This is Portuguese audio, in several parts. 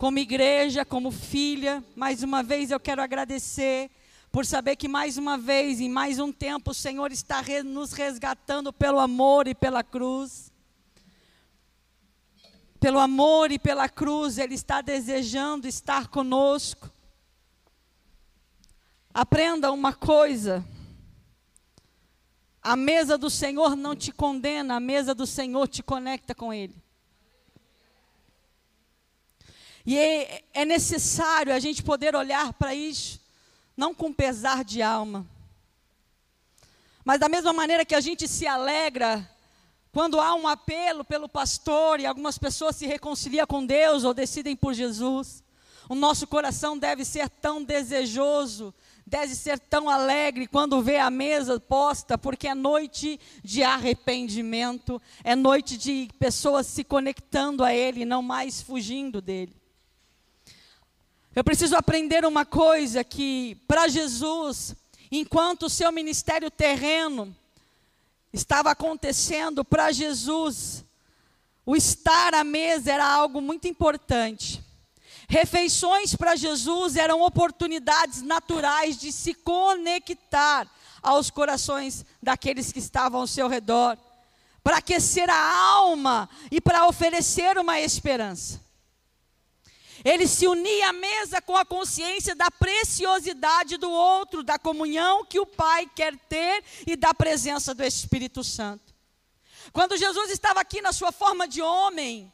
como igreja, como filha. Mais uma vez eu quero agradecer por saber que mais uma vez, em mais um tempo, o Senhor está nos resgatando pelo amor e pela cruz. Pelo amor e pela cruz, Ele está desejando estar conosco. Aprenda uma coisa: a mesa do Senhor não te condena, a mesa do Senhor te conecta com Ele. E é, é necessário a gente poder olhar para isso, não com pesar de alma, mas da mesma maneira que a gente se alegra quando há um apelo pelo pastor e algumas pessoas se reconciliam com Deus ou decidem por Jesus, o nosso coração deve ser tão desejoso, deve ser tão alegre quando vê a mesa posta, porque é noite de arrependimento, é noite de pessoas se conectando a Ele, não mais fugindo dele. Eu preciso aprender uma coisa que para Jesus, enquanto o seu ministério terreno estava acontecendo, para Jesus, o estar à mesa era algo muito importante. Refeições para Jesus eram oportunidades naturais de se conectar aos corações daqueles que estavam ao seu redor, para aquecer a alma e para oferecer uma esperança. Ele se unia à mesa com a consciência da preciosidade do outro, da comunhão que o Pai quer ter e da presença do Espírito Santo. Quando Jesus estava aqui na sua forma de homem,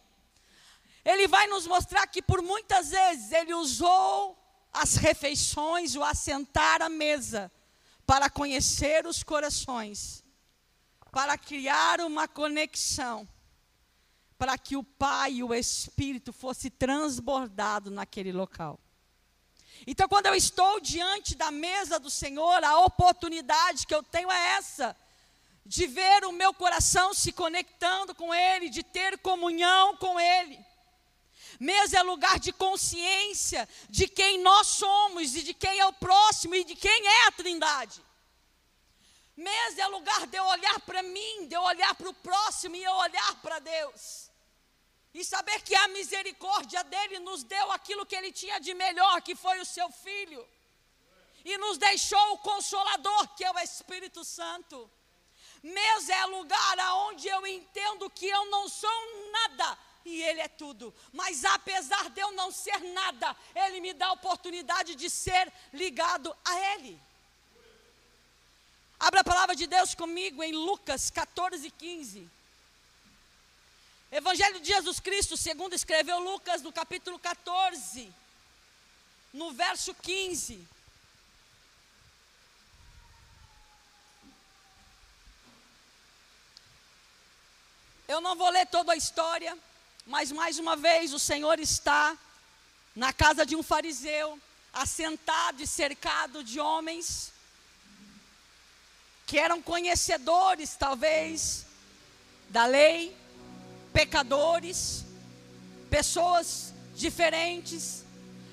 ele vai nos mostrar que por muitas vezes ele usou as refeições, o assentar à mesa, para conhecer os corações, para criar uma conexão para que o Pai e o Espírito fosse transbordado naquele local. Então, quando eu estou diante da mesa do Senhor, a oportunidade que eu tenho é essa, de ver o meu coração se conectando com Ele, de ter comunhão com Ele. Mesa é lugar de consciência de quem nós somos e de quem é o próximo e de quem é a Trindade. Mesa é lugar de eu olhar para mim, de eu olhar para o próximo e eu olhar para Deus e saber que a misericórdia dele nos deu aquilo que ele tinha de melhor, que foi o seu filho, e nos deixou o consolador, que é o Espírito Santo. Mesa é lugar aonde eu entendo que eu não sou nada e Ele é tudo. Mas apesar de eu não ser nada, Ele me dá a oportunidade de ser ligado a Ele. Abra a palavra de Deus comigo em Lucas 14, 15. Evangelho de Jesus Cristo, segundo escreveu Lucas, no capítulo 14, no verso 15. Eu não vou ler toda a história, mas mais uma vez o Senhor está na casa de um fariseu, assentado e cercado de homens que eram conhecedores, talvez, da lei, pecadores, pessoas diferentes,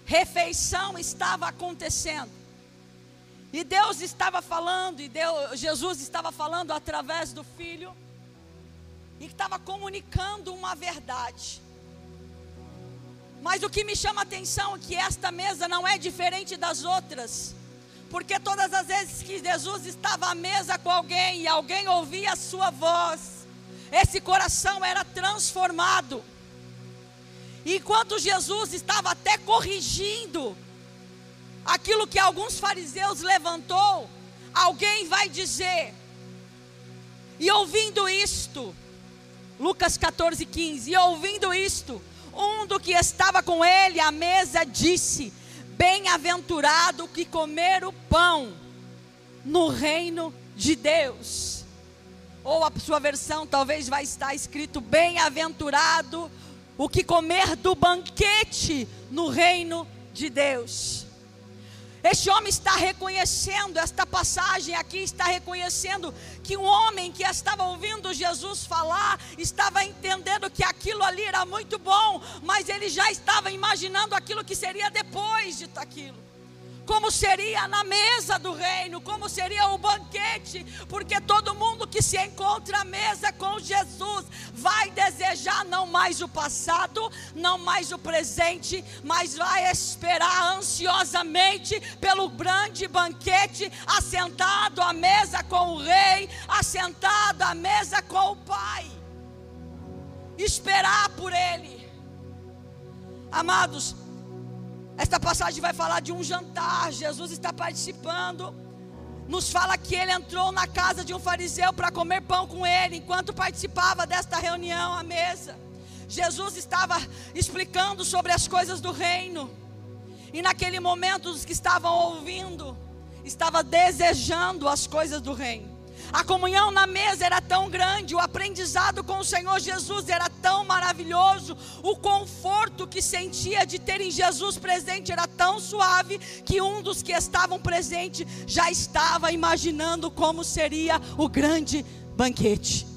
refeição estava acontecendo. E Deus estava falando, e Deus, Jesus estava falando através do Filho, e estava comunicando uma verdade. Mas o que me chama a atenção é que esta mesa não é diferente das outras. Porque todas as vezes que Jesus estava à mesa com alguém e alguém ouvia a sua voz, esse coração era transformado. Enquanto Jesus estava até corrigindo aquilo que alguns fariseus levantou, alguém vai dizer, e ouvindo isto, Lucas 14, 15, e ouvindo isto, um do que estava com ele à mesa disse: Bem-aventurado que comer o pão no reino de Deus ou a sua versão talvez vai estar escrito: Bem-aventurado o que comer do banquete no reino de Deus. Este homem está reconhecendo, esta passagem aqui está reconhecendo que um homem que estava ouvindo Jesus falar, estava entendendo que aquilo ali era muito bom, mas ele já estava imaginando aquilo que seria depois de aquilo. Como seria na mesa do reino, como seria o banquete, porque todo mundo que se encontra à mesa com Jesus vai desejar não mais o passado, não mais o presente, mas vai esperar ansiosamente pelo grande banquete, assentado à mesa com o rei, assentado à mesa com o Pai. Esperar por ele. Amados, esta passagem vai falar de um jantar. Jesus está participando. Nos fala que ele entrou na casa de um fariseu para comer pão com ele, enquanto participava desta reunião à mesa. Jesus estava explicando sobre as coisas do reino. E naquele momento, os que estavam ouvindo, estavam desejando as coisas do reino. A comunhão na mesa era tão grande, o aprendizado com o Senhor Jesus era maravilhoso, o conforto que sentia de ter em Jesus presente era tão suave que um dos que estavam presentes já estava imaginando como seria o grande banquete.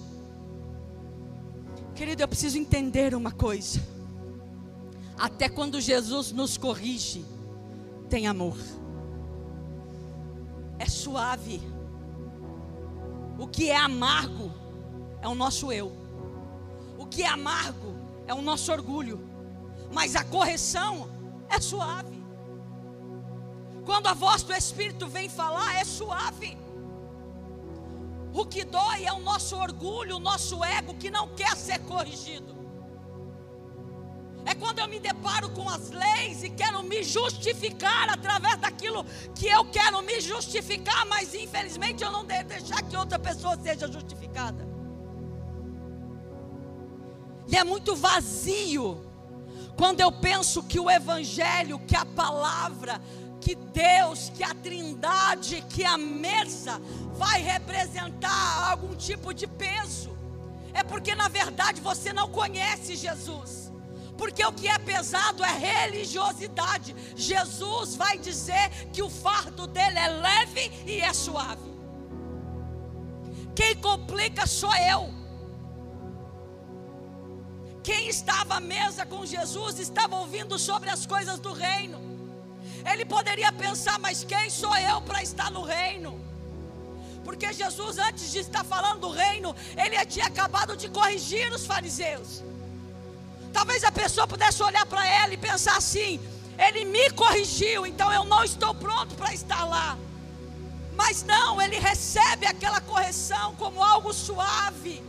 Querido, eu preciso entender uma coisa. Até quando Jesus nos corrige, tem amor. É suave o que é amargo é o nosso eu. O que é amargo é o nosso orgulho. Mas a correção é suave. Quando a voz do Espírito vem falar, é suave. O que dói é o nosso orgulho, o nosso ego que não quer ser corrigido. É quando eu me deparo com as leis e quero me justificar através daquilo que eu quero me justificar, mas infelizmente eu não devo deixar que outra pessoa seja justificada. E é muito vazio quando eu penso que o Evangelho, que a palavra, que Deus, que a Trindade, que a mesa vai representar algum tipo de peso. É porque na verdade você não conhece Jesus. Porque o que é pesado é religiosidade. Jesus vai dizer que o fardo dele é leve e é suave. Quem complica sou eu. Quem estava à mesa com Jesus estava ouvindo sobre as coisas do reino. Ele poderia pensar, mas quem sou eu para estar no reino? Porque Jesus, antes de estar falando do reino, ele tinha acabado de corrigir os fariseus. Talvez a pessoa pudesse olhar para ela e pensar assim: ele me corrigiu, então eu não estou pronto para estar lá. Mas não, ele recebe aquela correção como algo suave.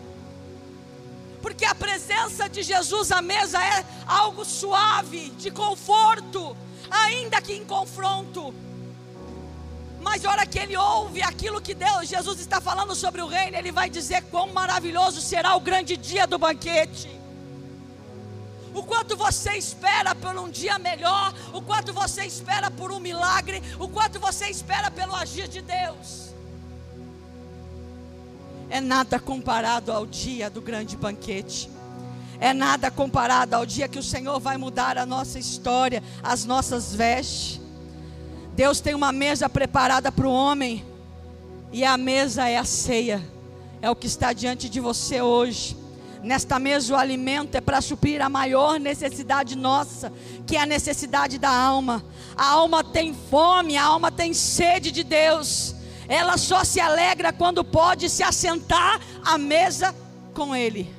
Porque a presença de Jesus à mesa é algo suave, de conforto, ainda que em confronto. Mas a hora que ele ouve aquilo que Deus, Jesus está falando sobre o reino, ele vai dizer quão maravilhoso será o grande dia do banquete o quanto você espera por um dia melhor, o quanto você espera por um milagre, o quanto você espera pelo agir de Deus. É nada comparado ao dia do grande banquete. É nada comparado ao dia que o Senhor vai mudar a nossa história, as nossas vestes. Deus tem uma mesa preparada para o homem, e a mesa é a ceia, é o que está diante de você hoje. Nesta mesa o alimento é para suprir a maior necessidade nossa, que é a necessidade da alma. A alma tem fome, a alma tem sede de Deus. Ela só se alegra quando pode se assentar à mesa com Ele.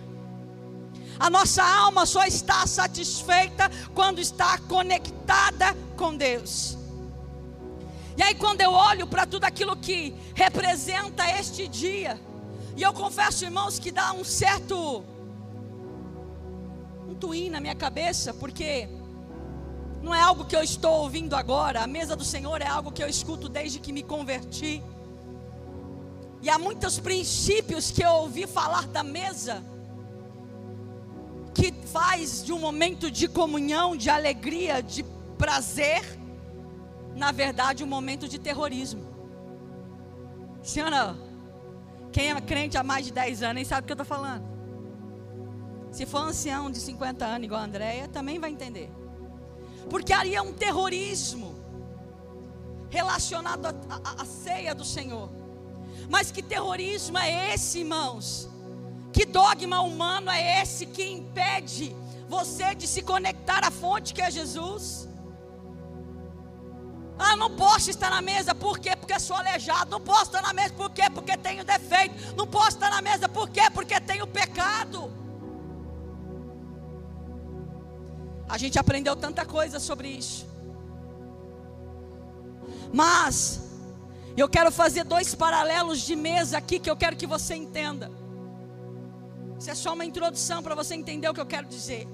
A nossa alma só está satisfeita quando está conectada com Deus. E aí, quando eu olho para tudo aquilo que representa este dia, e eu confesso, irmãos, que dá um certo um twin na minha cabeça, porque não é algo que eu estou ouvindo agora. A mesa do Senhor é algo que eu escuto desde que me converti. E há muitos princípios que eu ouvi falar da mesa que faz de um momento de comunhão, de alegria, de prazer, na verdade, um momento de terrorismo. Senhora, quem é crente há mais de 10 anos nem sabe o que eu estou falando. Se for ancião de 50 anos, igual a Andréia, também vai entender. Porque ali é um terrorismo relacionado à ceia do Senhor. Mas que terrorismo é esse, irmãos? Que dogma humano é esse que impede você de se conectar à fonte que é Jesus? Ah, não posso estar na mesa, por quê? Porque sou aleijado. Não posso estar na mesa, por quê? Porque tenho defeito. Não posso estar na mesa, por quê? Porque tenho pecado. A gente aprendeu tanta coisa sobre isso. Mas, eu quero fazer dois paralelos de mesa aqui que eu quero que você entenda. Isso é só uma introdução para você entender o que eu quero dizer.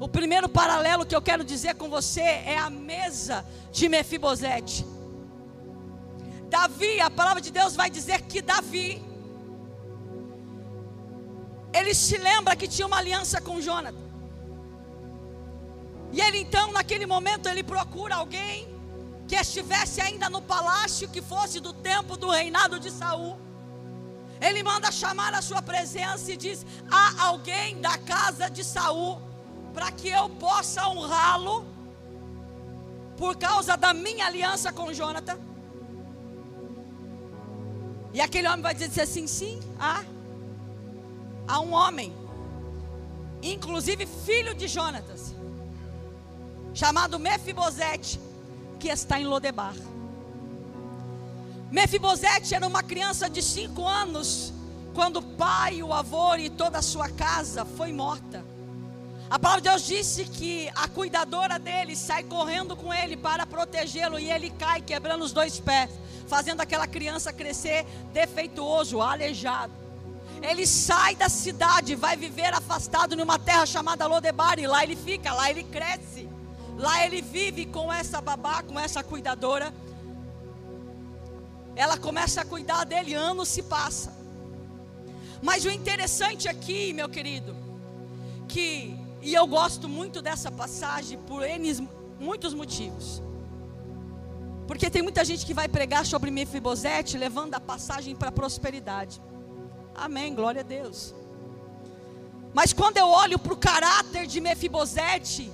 O primeiro paralelo que eu quero dizer com você é a mesa de Mefibosete. Davi, a palavra de Deus vai dizer que Davi, ele se lembra que tinha uma aliança com Jonathan. E ele então, naquele momento, ele procura alguém que estivesse ainda no palácio, que fosse do tempo do reinado de Saul. Ele manda chamar a sua presença e diz: Há alguém da casa de Saul para que eu possa honrá-lo por causa da minha aliança com Jonathan. E aquele homem vai dizer assim: sim, há, há um homem, inclusive filho de Jonatas, chamado Mefibosete, que está em Lodebar. Mefibosete era uma criança de cinco anos, quando o pai, o avô e toda a sua casa foi morta. A palavra de Deus disse que a cuidadora dele sai correndo com ele para protegê-lo e ele cai quebrando os dois pés, fazendo aquela criança crescer defeituoso, aleijado. Ele sai da cidade, vai viver afastado numa terra chamada Lodebar e lá ele fica, lá ele cresce. Lá ele vive com essa babá, com essa cuidadora. Ela começa a cuidar dele, anos se passa. Mas o interessante aqui, meu querido, que e eu gosto muito dessa passagem por N, muitos motivos. Porque tem muita gente que vai pregar sobre Mefibosete levando a passagem para a prosperidade. Amém, glória a Deus. Mas quando eu olho para o caráter de Mefibosete,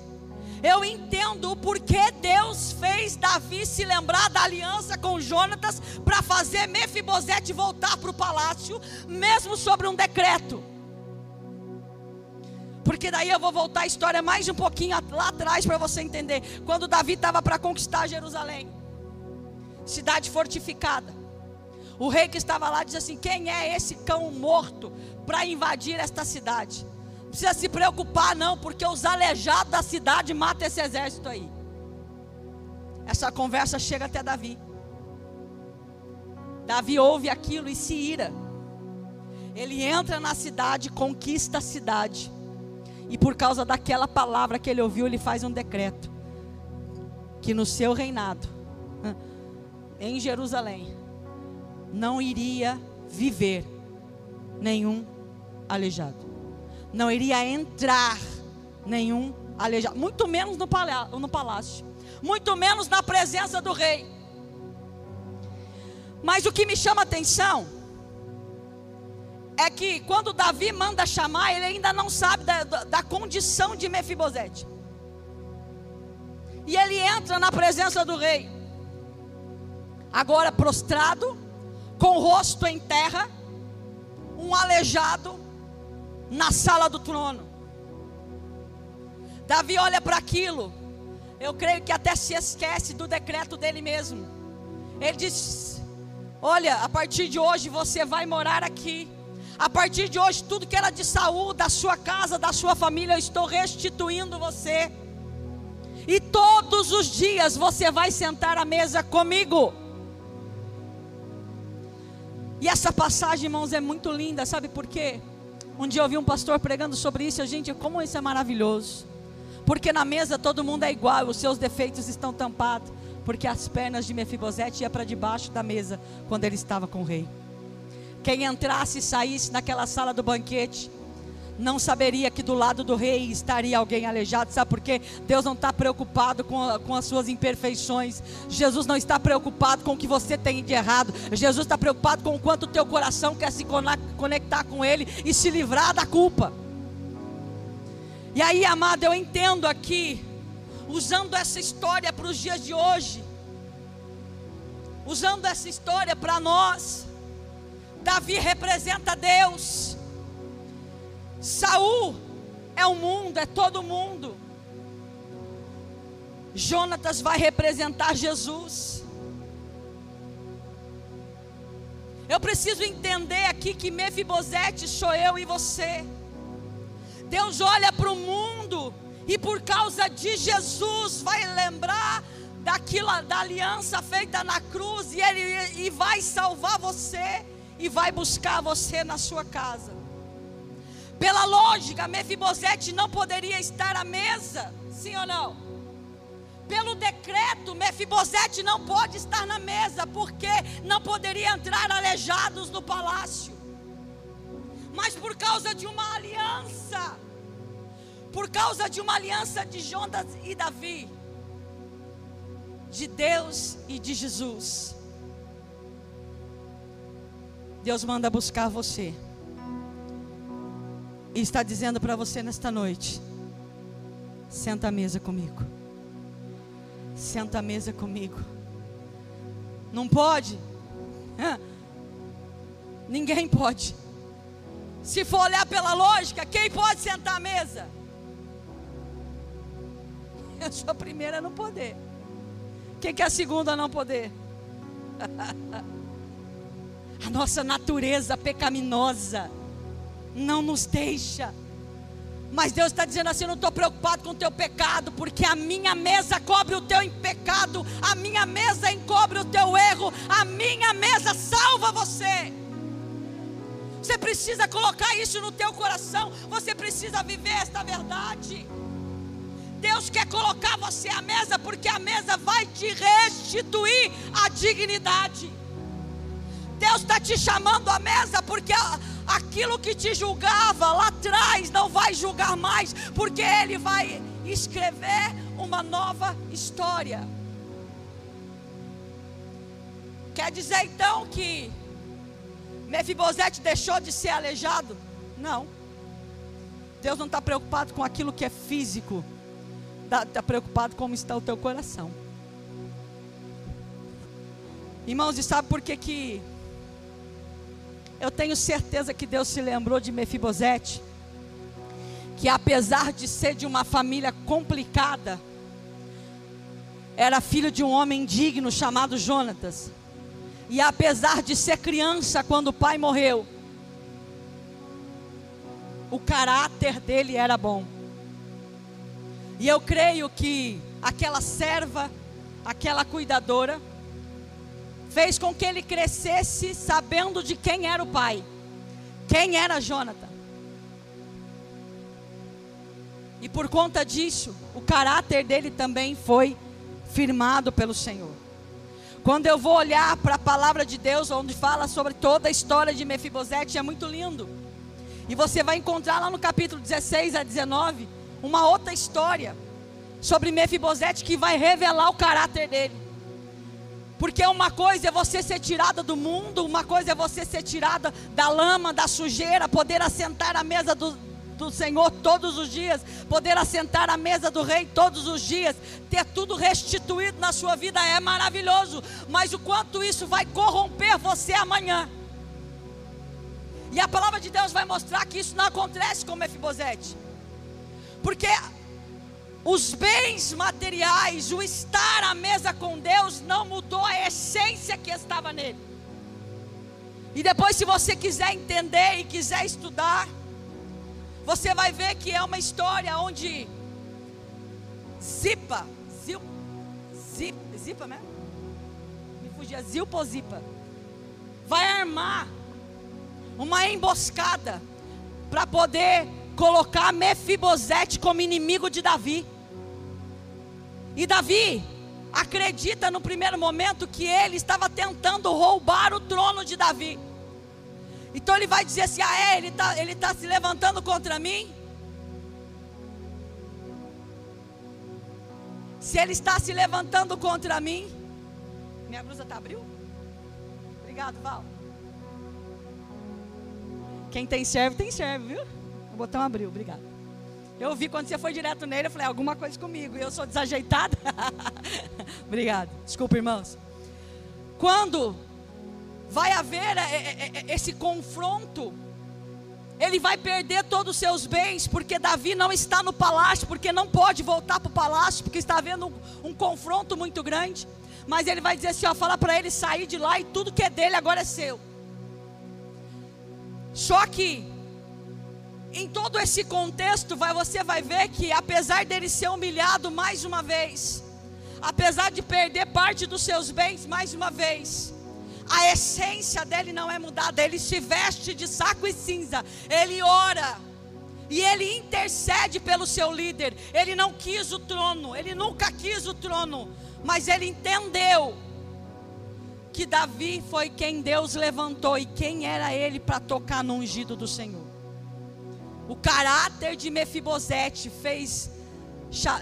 eu entendo o porquê Deus fez Davi se lembrar da aliança com Jonatas para fazer Mefibosete voltar para o palácio, mesmo sobre um decreto. Porque daí eu vou voltar a história mais um pouquinho lá atrás para você entender. Quando Davi estava para conquistar Jerusalém, cidade fortificada. O rei que estava lá diz assim: Quem é esse cão morto para invadir esta cidade? Precisa se preocupar, não, porque os aleijados da cidade matam esse exército aí. Essa conversa chega até Davi. Davi ouve aquilo e se ira. Ele entra na cidade, conquista a cidade. E por causa daquela palavra que ele ouviu, ele faz um decreto: que no seu reinado, em Jerusalém, não iria viver nenhum aleijado, não iria entrar nenhum aleijado, muito menos no palácio, muito menos na presença do rei. Mas o que me chama a atenção é que quando Davi manda chamar, ele ainda não sabe da, da, da condição de Mefibosete. E ele entra na presença do rei, agora prostrado, com o rosto em terra, um aleijado na sala do trono. Davi olha para aquilo, eu creio que até se esquece do decreto dele mesmo. Ele diz: Olha, a partir de hoje você vai morar aqui. A partir de hoje, tudo que era de saúde, da sua casa, da sua família, eu estou restituindo você. E todos os dias você vai sentar à mesa comigo. E essa passagem, irmãos, é muito linda, sabe por quê? Um dia eu ouvi um pastor pregando sobre isso, e, gente, como isso é maravilhoso. Porque na mesa todo mundo é igual, os seus defeitos estão tampados, porque as pernas de Mefibosete iam para debaixo da mesa quando ele estava com o rei. Quem entrasse e saísse naquela sala do banquete, não saberia que do lado do rei estaria alguém aleijado, sabe por quê? Deus não está preocupado com, com as suas imperfeições, Jesus não está preocupado com o que você tem de errado, Jesus está preocupado com o quanto o teu coração quer se conectar com Ele e se livrar da culpa. E aí, amado, eu entendo aqui, usando essa história para os dias de hoje, usando essa história para nós, Davi representa Deus. Saul é o mundo, é todo mundo. Jonatas vai representar Jesus. Eu preciso entender aqui que Mefibosete sou eu e você. Deus olha para o mundo e por causa de Jesus vai lembrar daquilo da aliança feita na cruz e ele e vai salvar você e vai buscar você na sua casa. Pela lógica, Mefibosete não poderia estar à mesa, sim ou não? Pelo decreto, Mefibosete não pode estar na mesa, porque não poderia entrar aleijados no palácio. Mas por causa de uma aliança, por causa de uma aliança de Jonas e Davi, de Deus e de Jesus, Deus manda buscar você. E está dizendo para você nesta noite: senta à mesa comigo. Senta à mesa comigo. Não pode? Ninguém pode. Se for olhar pela lógica, quem pode sentar à mesa? Eu sou a primeira a não poder. Quem que é a segunda a não poder? A nossa natureza pecaminosa não nos deixa. Mas Deus está dizendo assim: eu não estou preocupado com o teu pecado, porque a minha mesa cobre o teu pecado, a minha mesa encobre o teu erro, a minha mesa salva você. Você precisa colocar isso no teu coração, você precisa viver esta verdade. Deus quer colocar você à mesa, porque a mesa vai te restituir a dignidade. Deus está te chamando à mesa, porque aquilo que te julgava lá atrás não vai julgar mais, porque Ele vai escrever uma nova história. Quer dizer então que Mefibosete deixou de ser aleijado? Não. Deus não está preocupado com aquilo que é físico está tá preocupado como está o teu coração. Irmãos, e sabe por que que eu tenho certeza que Deus se lembrou de Mefibosete? Que apesar de ser de uma família complicada, era filho de um homem digno chamado Jonatas. E apesar de ser criança quando o pai morreu, o caráter dele era bom. E eu creio que aquela serva, aquela cuidadora, fez com que ele crescesse sabendo de quem era o pai, quem era Jonathan. E por conta disso, o caráter dele também foi firmado pelo Senhor. Quando eu vou olhar para a palavra de Deus, onde fala sobre toda a história de Mefibosete, é muito lindo. E você vai encontrar lá no capítulo 16 a 19 uma outra história sobre Mefibosete que vai revelar o caráter dele. Porque uma coisa é você ser tirada do mundo, uma coisa é você ser tirada da lama, da sujeira, poder assentar à mesa do, do Senhor todos os dias, poder assentar à mesa do Rei todos os dias, ter tudo restituído na sua vida é maravilhoso, mas o quanto isso vai corromper você amanhã. E a palavra de Deus vai mostrar que isso não acontece com Mefibosete. Porque os bens materiais, o estar à mesa com Deus, não mudou a essência que estava nele. E depois, se você quiser entender e quiser estudar, você vai ver que é uma história onde Zipa, Zil, Zip, Zipa mesmo? Me fugia, Zilpa ou Zipa? Vai armar uma emboscada para poder colocar Mefibosete como inimigo de Davi. E Davi acredita no primeiro momento que ele estava tentando roubar o trono de Davi. Então ele vai dizer assim: ah, é, ele está ele tá se levantando contra mim. Se ele está se levantando contra mim, minha blusa está abriu? Obrigado, Val. Quem tem serve, tem serve, viu? O botão abriu, obrigado. Eu vi quando você foi direto nele, eu falei, alguma coisa comigo. Eu sou desajeitada. obrigado. Desculpa, irmãos. Quando vai haver é, é, é, esse confronto ele vai perder todos os seus bens, porque Davi não está no palácio, porque não pode voltar para o palácio, porque está havendo um, um, confronto muito grande. Mas ele vai dizer assim: ó, fala para ele sair de lá e tudo que é dele agora é seu. Só que, em todo esse contexto, vai, você vai ver que, apesar dele ser humilhado mais uma vez, apesar de perder parte dos seus bens mais uma vez, a essência dele não é mudada, ele se veste de saco e cinza, ele ora. E ele intercede pelo seu líder. Ele não quis o trono, ele nunca quis o trono, mas ele entendeu que Davi foi quem Deus levantou e quem era ele para tocar no ungido do Senhor. O caráter de Mefibosete fez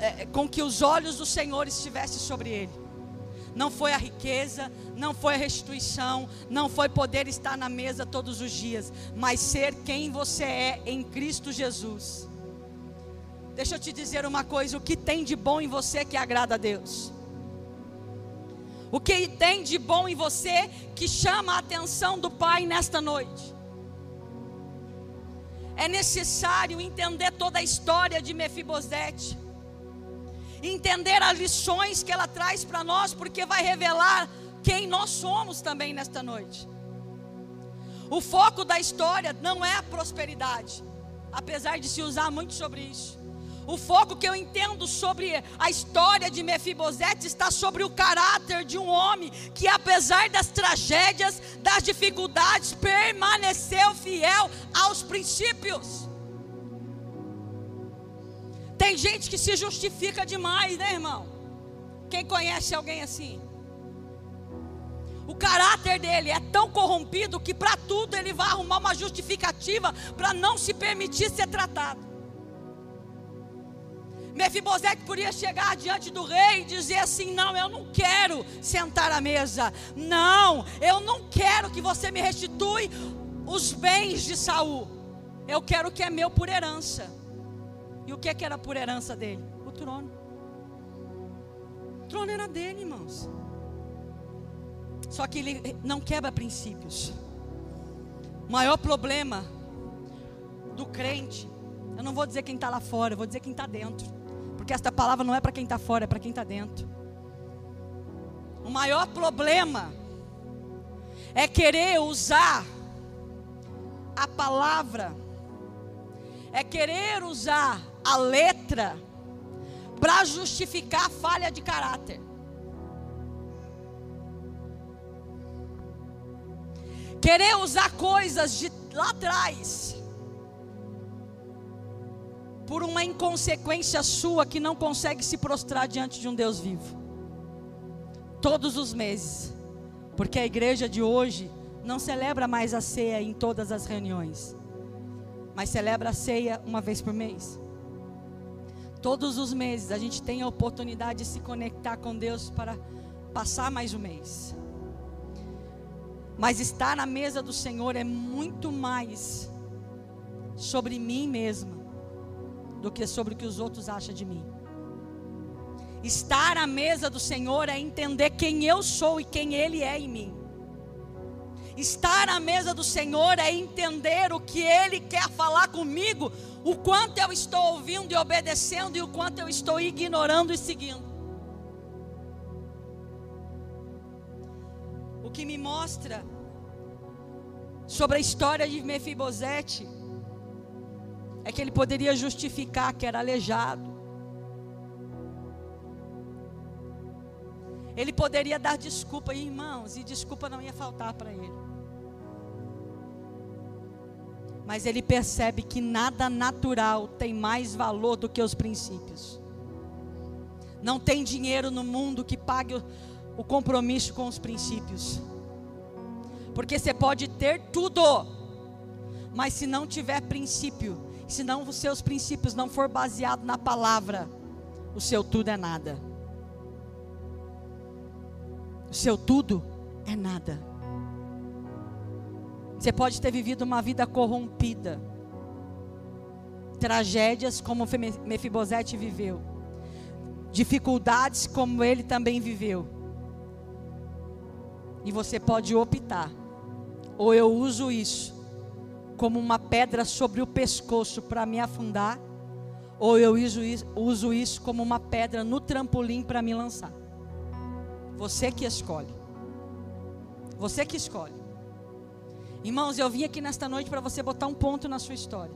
eh, com que os olhos do Senhor estivessem sobre ele não foi a riqueza, não foi a restituição, não foi poder estar na mesa todos os dias, mas ser quem você é em Cristo Jesus. Deixa eu te dizer uma coisa: o que tem de bom em você que agrada a Deus? O que tem de bom em você que chama a atenção do Pai nesta noite? É necessário entender toda a história de Mefibosete entender as lições que ela traz para nós, porque vai revelar quem nós somos também nesta noite. O foco da história não é a prosperidade, apesar de se usar muito sobre isso. O foco que eu entendo sobre a história de Mefibosete está sobre o caráter de um homem que, apesar das tragédias, das dificuldades, permaneceu fiel aos princípios. Tem gente que se justifica demais, né, irmão? Quem conhece alguém assim? O caráter dele é tão corrompido que para tudo ele vai arrumar uma justificativa para não se permitir ser tratado. Mefibosete podia chegar diante do rei e dizer assim: Não, eu não quero sentar à mesa. Não, eu não quero que você me restitui os bens de Saul. Eu quero o que é meu por herança. E o que, é que era por herança dele? O trono. O trono era dele, irmãos. Só que ele não quebra princípios. O maior problema do crente, eu não vou dizer quem está lá fora, eu vou dizer quem está dentro. Porque esta palavra não é para quem está fora, é para quem está dentro. O maior problema é querer usar a palavra, é querer usar a letra para justificar a falha de caráter. Querer usar coisas de lá atrás por uma inconsequência sua que não consegue se prostrar diante de um Deus vivo. Todos os meses. Porque a igreja de hoje não celebra mais a ceia em todas as reuniões, mas celebra a ceia uma vez por mês. Todos os meses a gente tem a oportunidade de se conectar com Deus para passar mais um mês. Mas estar na mesa do Senhor é muito mais sobre mim mesma do que sobre o que os outros acham de mim. Estar à mesa do Senhor é entender quem eu sou e quem Ele é em mim. Estar à mesa do Senhor é entender o que Ele quer falar comigo, o quanto eu estou ouvindo e obedecendo e o quanto eu estou ignorando e seguindo. O que me mostra sobre a história de Mefibosete é que ele poderia justificar que era aleijado. Ele poderia dar desculpa, irmãos, e desculpa não ia faltar para ele. mas ele percebe que nada natural tem mais valor do que os princípios. Não tem dinheiro no mundo que pague o, compromisso com os princípios. Porque você pode ter tudo, mas se não tiver princípio, se não os seus princípios não for baseado na palavra, o seu tudo é nada. O seu tudo é nada. Você pode ter vivido uma vida corrompida. Tragédias como Mefibosete viveu. Dificuldades como ele também viveu. E você pode optar. Ou eu uso isso como uma pedra sobre o pescoço para me afundar, ou eu uso isso, como uma pedra no trampolim para me lançar. Você que escolhe. Você que escolhe. Irmãos, eu vim aqui nesta noite para você botar um ponto na sua história.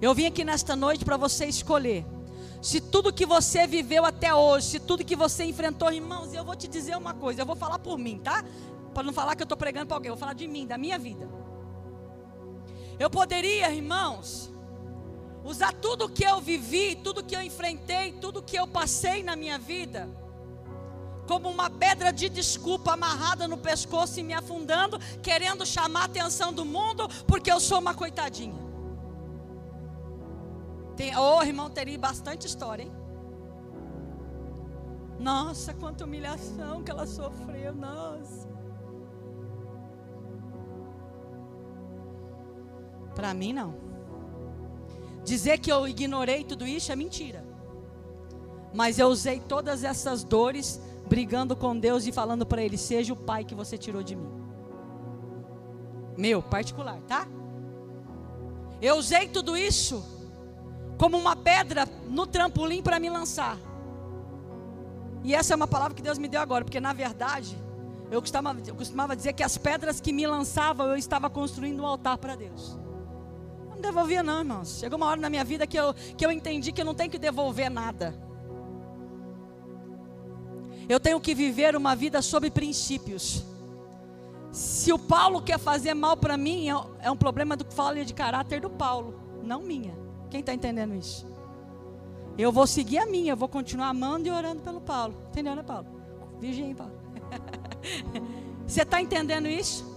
Eu vim aqui nesta noite para você escolher. Se tudo que você viveu até hoje, se tudo que você enfrentou, irmãos, eu vou te dizer uma coisa, eu vou falar por mim, tá? Para não falar que eu estou pregando para alguém, eu vou falar de mim, da minha vida. Eu poderia, irmãos, usar tudo que eu vivi, tudo que eu enfrentei, tudo que eu passei na minha vida, como uma pedra de desculpa amarrada no pescoço e me afundando, querendo chamar a atenção do mundo, porque eu sou uma coitadinha. Tem, oh, irmão, teria bastante história, hein? Nossa, quanta humilhação que ela sofreu, nossa. Para mim, não. Dizer que eu ignorei tudo isso é mentira. Mas eu usei todas essas dores brigando com Deus e falando para Ele: seja o pai que você tirou de mim. Meu, particular, tá? Eu usei tudo isso como uma pedra no trampolim para me lançar. E essa é uma palavra que Deus me deu agora, porque na verdade, eu costumava, eu costumava dizer que as pedras que me lançavam, eu estava construindo um altar para Deus. Não devolvia, não, irmãos. Chegou uma hora na minha vida que eu, que eu entendi que eu não tenho que devolver nada. Eu tenho que viver uma vida sob princípios. Se o Paulo quer fazer mal para mim, é, é um problema do falha de caráter do Paulo, não minha. Quem está entendendo isso? Eu vou seguir a minha, eu vou continuar amando e orando pelo Paulo. Entendeu, né, Paulo? Virgem, Paulo. Você está entendendo isso?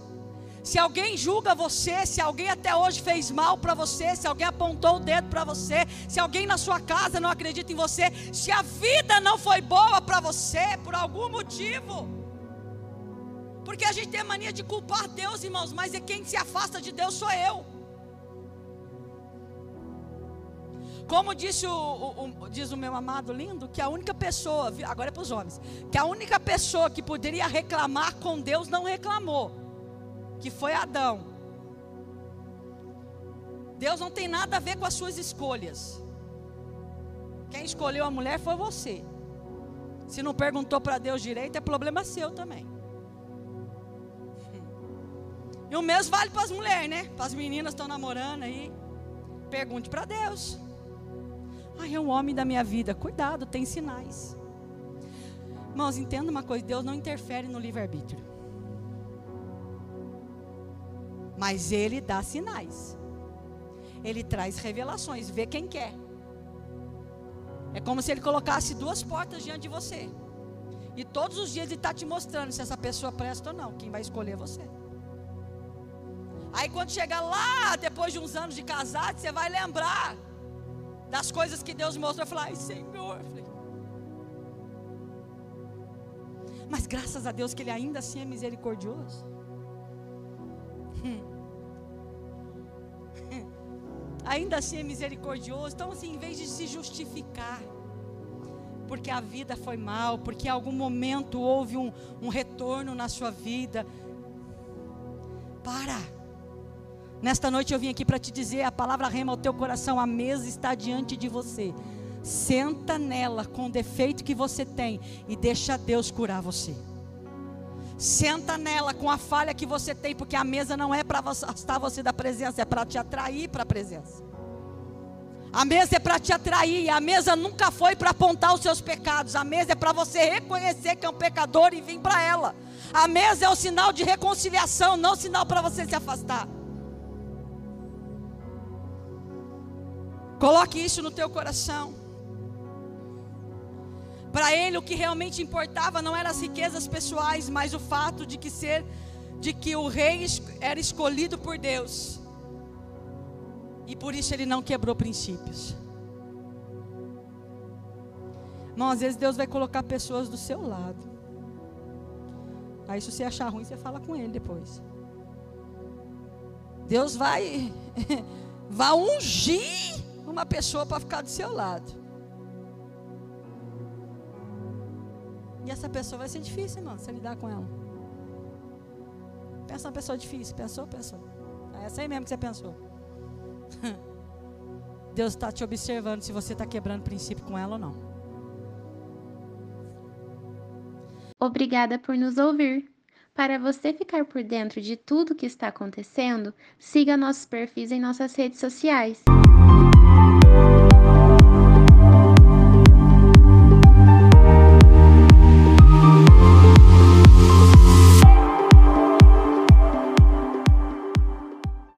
Se alguém julga você, se alguém até hoje fez mal para você, se alguém apontou o dedo para você, se alguém na sua casa não acredita em você, se a vida não foi boa para você por algum motivo, porque a gente tem a mania de culpar Deus, irmãos, mas é quem se afasta de Deus sou eu. Como disse o, o, o, diz o meu amado lindo, que a única pessoa, agora é para os homens, que a única pessoa que poderia reclamar com Deus não reclamou que foi Adão. Deus não tem nada a ver com as suas escolhas. Quem escolheu a mulher foi você. Se não perguntou para Deus direito, é problema seu também. E o mesmo vale para as mulheres, né? Para as meninas que estão namorando aí. Pergunte para Deus. Ah, é um homem da minha vida. Cuidado, tem sinais. Irmãos, entenda uma coisa: Deus não interfere no livre-arbítrio. Mas ele dá sinais. Ele traz revelações, vê quem quer. É como se ele colocasse duas portas diante de você. E todos os dias ele está te mostrando se essa pessoa presta ou não. Quem vai escolher é você. Aí quando chegar lá, depois de uns anos de casado, você vai lembrar das coisas que Deus mostrou. falar, ai Senhor. Mas graças a Deus que Ele ainda assim é misericordioso. Hum ainda assim é misericordioso. Então, assim, em vez de se justificar, porque a vida foi mal, porque em algum momento houve um, um retorno na sua vida, para. Nesta noite eu vim aqui para te dizer: a palavra rema ao teu coração, a mesa está diante de você. Senta nela com o defeito que você tem e deixa Deus curar você. Senta nela com a falha que você tem, porque a mesa não é para afastar você da presença, é para te atrair para a presença. A mesa é para te atrair, a mesa nunca foi para apontar os seus pecados, a mesa é para você reconhecer que é um pecador e vir para ela. A mesa é o sinal de reconciliação, não o sinal para você se afastar. Coloque isso no teu coração. Para ele o que realmente importava não eram as riquezas pessoais, mas o fato de que ser de que o rei era escolhido por Deus. E por isso ele não quebrou princípios. Irmão, às vezes Deus vai colocar pessoas do seu lado. Aí se você achar ruim, você fala com ele depois. Deus vai vai ungir uma pessoa para ficar do seu lado. Essa pessoa vai ser difícil, irmão, você lidar com ela. Pensa uma pessoa difícil, pensou, pensou. É essa aí mesmo que você pensou. Deus está te observando se você está quebrando princípio com ela ou não. Obrigada por nos ouvir. Para você ficar por dentro de tudo que está acontecendo, siga nossos perfis em nossas redes sociais.